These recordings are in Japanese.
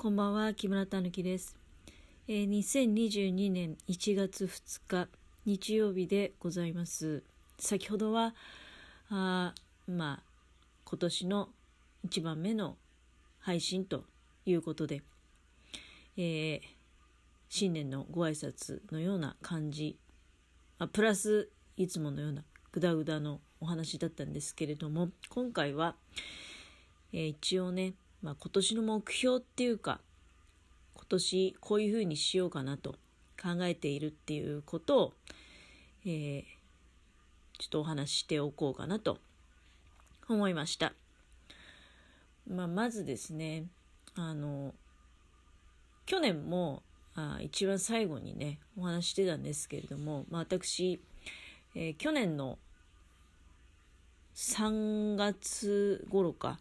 こんばんは、木村たぬきです。えー、2022年1月2日、日曜日でございます。先ほどは、あまあ、今年の1番目の配信ということで、えー、新年のご挨拶のような感じ、まあ、プラスいつものようなグダグダのお話だったんですけれども、今回は、えー、一応ね、まあ、今年の目標っていうか、今年こういうふうにしようかなと考えているっていうことを、えー、ちょっとお話ししておこうかなと思いました。まあ、まずですね、あの、去年もあ一番最後にね、お話してたんですけれども、まあ、私、えー、去年の3月頃か、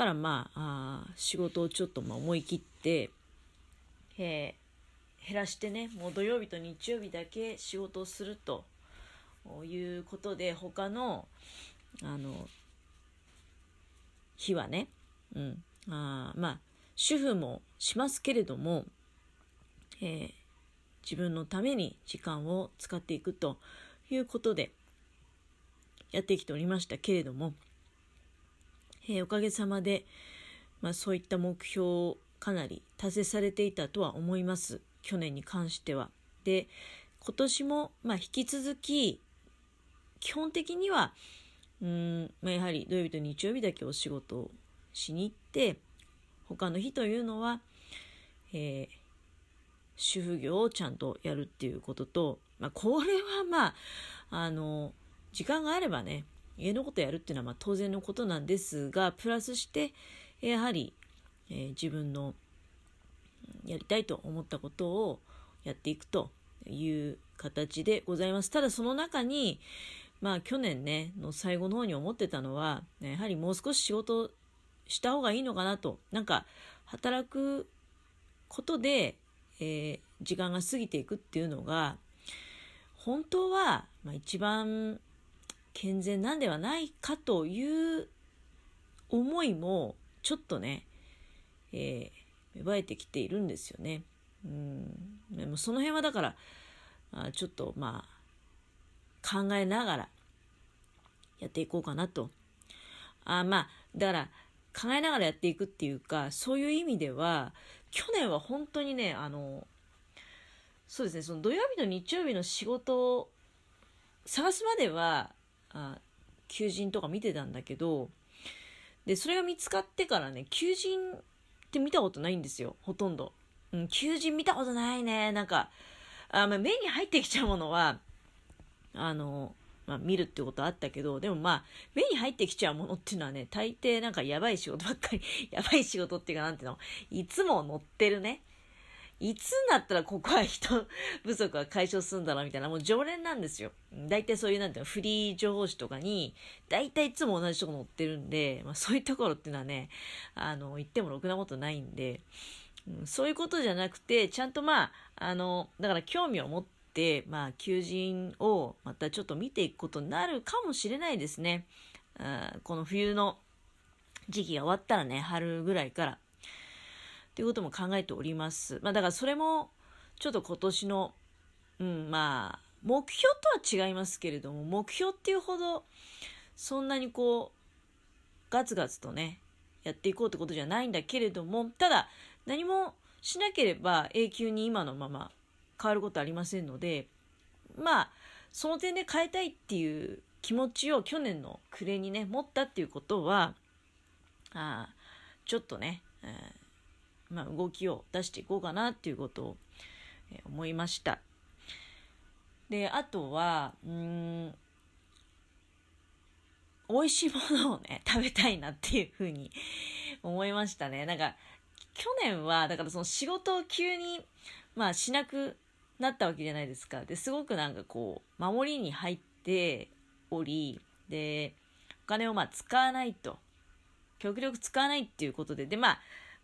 からまああ仕事をちょっとまあ思い切って、えー、減らしてねもう土曜日と日曜日だけ仕事をするということで他のあの日はね、うん、あまあ主婦もしますけれども、えー、自分のために時間を使っていくということでやってきておりましたけれども、えー、おかげさまで、まあ、そういった目標をかなり達成されていたとは思います去年に関しては。で今年も、まあ、引き続き基本的にはうん、まあ、やはり土曜日と日曜日だけお仕事をしに行って他の日というのは、えー、主婦業をちゃんとやるっていうことと、まあ、これはまああの時間があればね家のことやるっていうのはま当然のことなんですが、プラスして、やはり、えー、自分のやりたいと思ったことをやっていくという形でございます。ただその中に、まあ去年ね、の最後の方に思ってたのは、やはりもう少し仕事した方がいいのかなと。なんか、働くことで、えー、時間が過ぎていくっていうのが、本当は、まあ、一番健全なんではないかという思いもちょっとね、えー、芽生えてきているんですよね。うん、でもその辺はだからあちょっとまあ考えながらやっていこうかなと。あまあだから考えながらやっていくっていうかそういう意味では去年は本当にねあのそうですねその土曜日と日曜日の仕事を探すまではあ求人とか見てたんだけどでそれが見つかってからね求人って見たことないんですよほとんど、うん、求人見たことないね。なんかあ、まあ、目に入ってきちゃうものはあの、まあ、見るってことあったけどでもまあ目に入ってきちゃうものっていうのはね大抵なんかやばい仕事ばっかり やばい仕事っていうかなんていうのいつも乗ってるね。いつになったらここは人不足は解消するんだろうみたいな、もう常連なんですよ。大体そういうなんていうの、フリー情報誌とかに、大体いつも同じとこ載ってるんで、まあそういうところっていうのはね、あの、言ってもろくなことないんで、うん、そういうことじゃなくて、ちゃんとまあ、あの、だから興味を持って、まあ、求人をまたちょっと見ていくことになるかもしれないですね。あこの冬の時期が終わったらね、春ぐらいから。ということも考えております。まあだからそれもちょっと今年の、うん、まあ目標とは違いますけれども、目標っていうほどそんなにこうガツガツとね、やっていこうってことじゃないんだけれども、ただ何もしなければ永久に今のまま変わることありませんので、まあその点で変えたいっていう気持ちを去年の暮れにね、持ったっていうことは、あちょっとね、えーまあ、動きを出していこうかなっていうことを、え思いました。で、あとは、うん、美味しいものをね、食べたいなっていうふうに 思いましたね。なんか、去年は、だからその仕事を急に、まあしなくなったわけじゃないですか。で、すごくなんかこう、守りに入っており、で、お金をまあ使わないと。極力使わないっていうことで、で、まあ、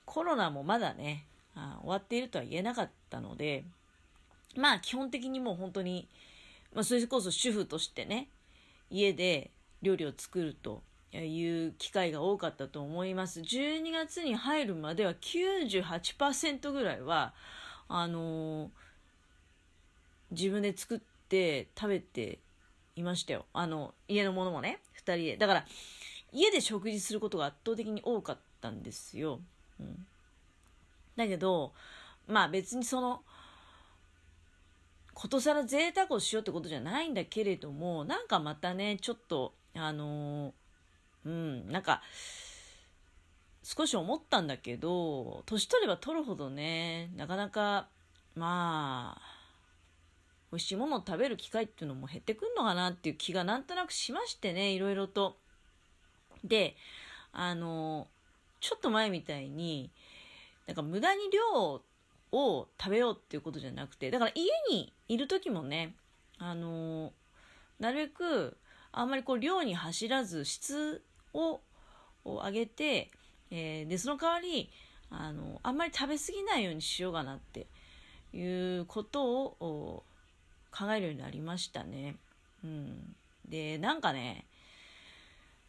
コロナもまだね、あ終わっているとは言えなかったので、まあ基本的にもう本当に、まあそれこそ主婦としてね、家で料理を作るという機会が多かったと思います。12月に入るまでは98%ぐらいは、あのー、自分で作って食べていましたよ。あの、家のものもね、2人で。だから、家で食事することが圧倒的に多かったんですよ。うん。だけど、まあ別にその、ことさら贅沢をしようってことじゃないんだけれども、なんかまたね、ちょっと、あの、うん、なんか、少し思ったんだけど、年取れば取るほどね、なかなか、まあ、美味しいものを食べる機会っていうのも減ってくんのかなっていう気がなんとなくしましてね、いろいろと。で、あの、ちょっと前みたいに、なんか無駄に量を食べようっていうことじゃなくて、だから家にいる時もね、あのなるべくあんまりこう量に走らず質を上げて、えー、で、その代わり、あの、あんまり食べ過ぎないようにしようかなっていうことを考えるようになりましたね。うん。で、なんかね、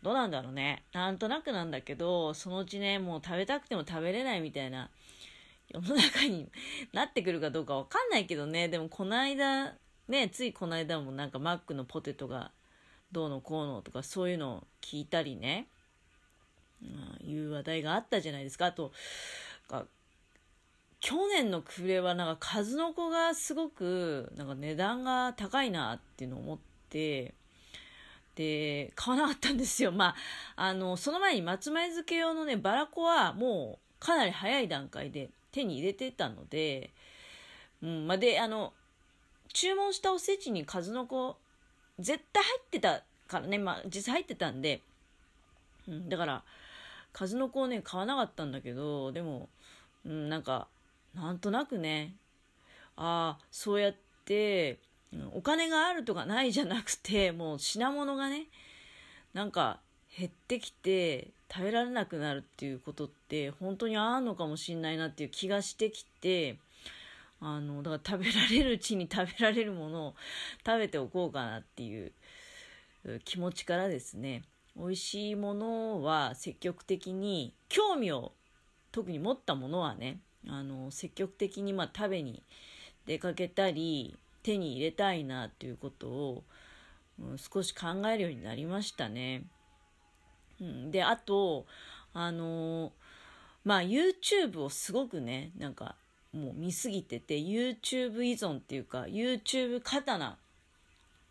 どうなんだろうね。なんとなくなんだけど、そのうちね、もう食べたくても食べれないみたいな世の中になってくるかどうかわかんないけどね。でもこの間、ね、ついこの間もなんかマックのポテトがどうのこうのとかそういうのを聞いたりね、うん、いう話題があったじゃないですか。あと、去年の暮れはなんか数の子がすごくなんか値段が高いなっていうのを思って、で、買わなかったんですよ。まあ、あの、その前に松前漬け用のね、バラコはもうかなり早い段階で手に入れてたので、うん、まあ、で、あの、注文したおせちに数の子、絶対入ってたからね、まあ、実際入ってたんで、うん、だから、数の子をね、買わなかったんだけど、でも、うん、なんか、なんとなくね、ああ、そうやって、お金があるとかないじゃなくて、もう品物がね、なんか減ってきて食べられなくなるっていうことって本当にあるのかもしんないなっていう気がしてきて、あの、だから食べられるうちに食べられるものを食べておこうかなっていう気持ちからですね、美味しいものは積極的に興味を特に持ったものはね、あの、積極的にまあ食べに出かけたり、手に入れたいなっていうことを、うん、少し考えるようになりましたね。うん、で、あと、あのー、まあ YouTube をすごくね、なんかもう見すぎてて、YouTube 依存っていうか、YouTube 刀。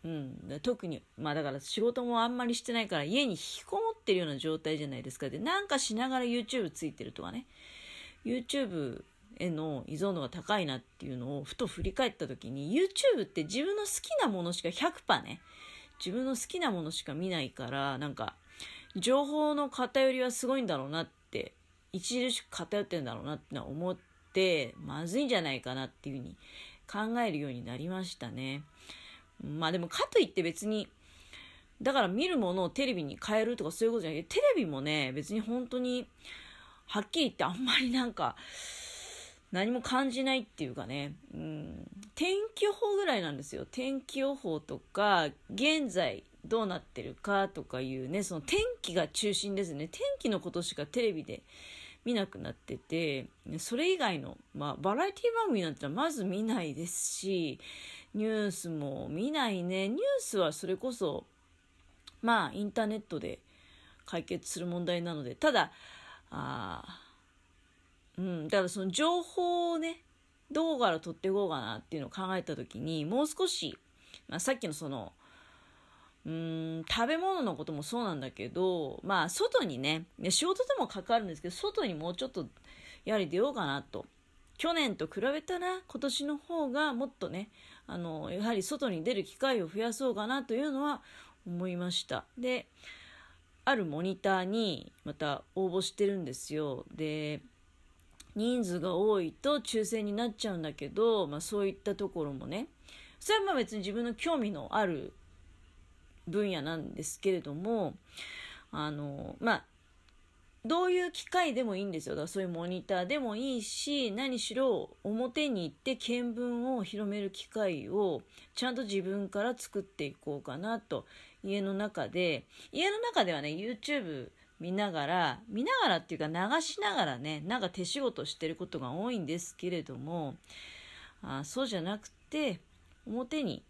うん、特に、まあだから仕事もあんまりしてないから家に引きこもってるような状態じゃないですか。で、なんかしながら YouTube ついてるとかね。YouTube への依存度が高いなっていうのをふと振り返った時に YouTube って自分の好きなものしか100%ね。自分の好きなものしか見ないからなんか情報の偏りはすごいんだろうなって著しく偏ってんだろうなって思ってまずいんじゃないかなっていうふうに考えるようになりましたね。まあでもかといって別にだから見るものをテレビに変えるとかそういうことじゃなくてテレビもね別に本当にはっきり言ってあんまりなんか何も感じないっていうかね、うん、天気予報ぐらいなんですよ。天気予報とか、現在どうなってるかとかいうね、その天気が中心ですね。天気のことしかテレビで見なくなってて、それ以外の、まあ、バラエティ番組なんてのはまず見ないですし、ニュースも見ないね。ニュースはそれこそ、まあ、インターネットで解決する問題なので、ただ、あうん、だからその情報をね、どうから取っていこうかなっていうのを考えた時に、もう少し、まあ、さっきのその、うん、食べ物のこともそうなんだけど、まあ、外にね、仕事でも関わるんですけど、外にもうちょっと、やはり出ようかなと。去年と比べたら、今年の方がもっとね、あの、やはり外に出る機会を増やそうかなというのは思いました。で、あるモニターにまた応募してるんですよ。で、人数が多いと抽選になっちゃうんだけど、まあ、そういったところもねそれはまあ別に自分の興味のある分野なんですけれどもあのまあどういう機会でもいいんですよ。だからそういうモニターでもいいし、何しろ表に行って見聞を広める機会をちゃんと自分から作っていこうかなと。家の中で、家の中ではね、YouTube 見ながら、見ながらっていうか流しながらね、なんか手仕事してることが多いんですけれども、あそうじゃなくて、表に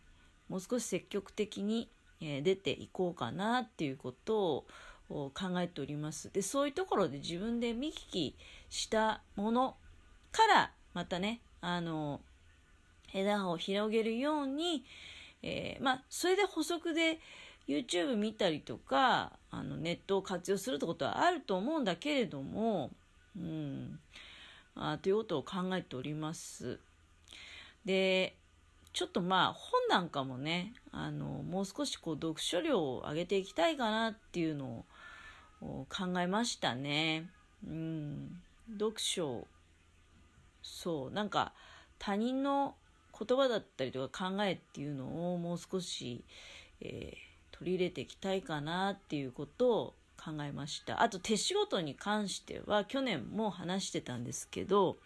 もう少し積極的に、え出ていこうかなっていうことを考えております。で、そういうところで自分で見聞きしたものからまたね、あの、枝葉を広げるように、えー、まあ、それで補足で YouTube 見たりとか、あのネットを活用するってことはあると思うんだけれども、うん、あということを考えております。で、ちょっとまあ本なんかもね、あの、もう少しこう読書量を上げていきたいかなっていうのを考えましたね。うん。読書、そう、なんか他人の言葉だったりとか考えっていうのをもう少し、えー、取り入れていきたいかなっていうことを考えました。あと手仕事に関しては去年も話してたんですけど、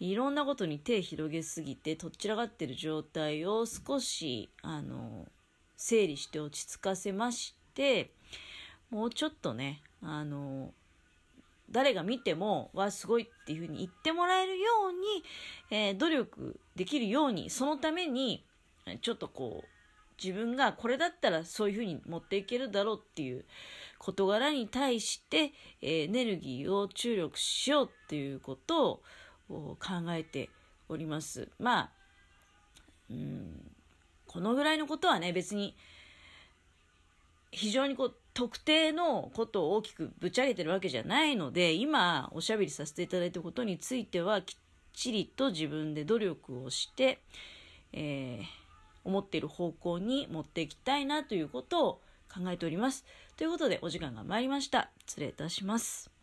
いろんなことに手広げすぎてとっちらがってる状態を少しあの整理して落ち着かせましてもうちょっとねあの誰が見てもわすごいっていうふうに言ってもらえるように、えー、努力できるようにそのためにちょっとこう自分がこれだったらそういうふうに持っていけるだろうっていう事柄に対して、え、エネルギーを注力しようっていうことを考えております。まあ、うん、このぐらいのことはね、別に、非常にこう、特定のことを大きくぶち上げてるわけじゃないので、今おしゃべりさせていただいたことについては、きっちりと自分で努力をして、えー、思っている方向に持っていきたいなということを考えております。ということで、お時間が参りました。失礼いたします。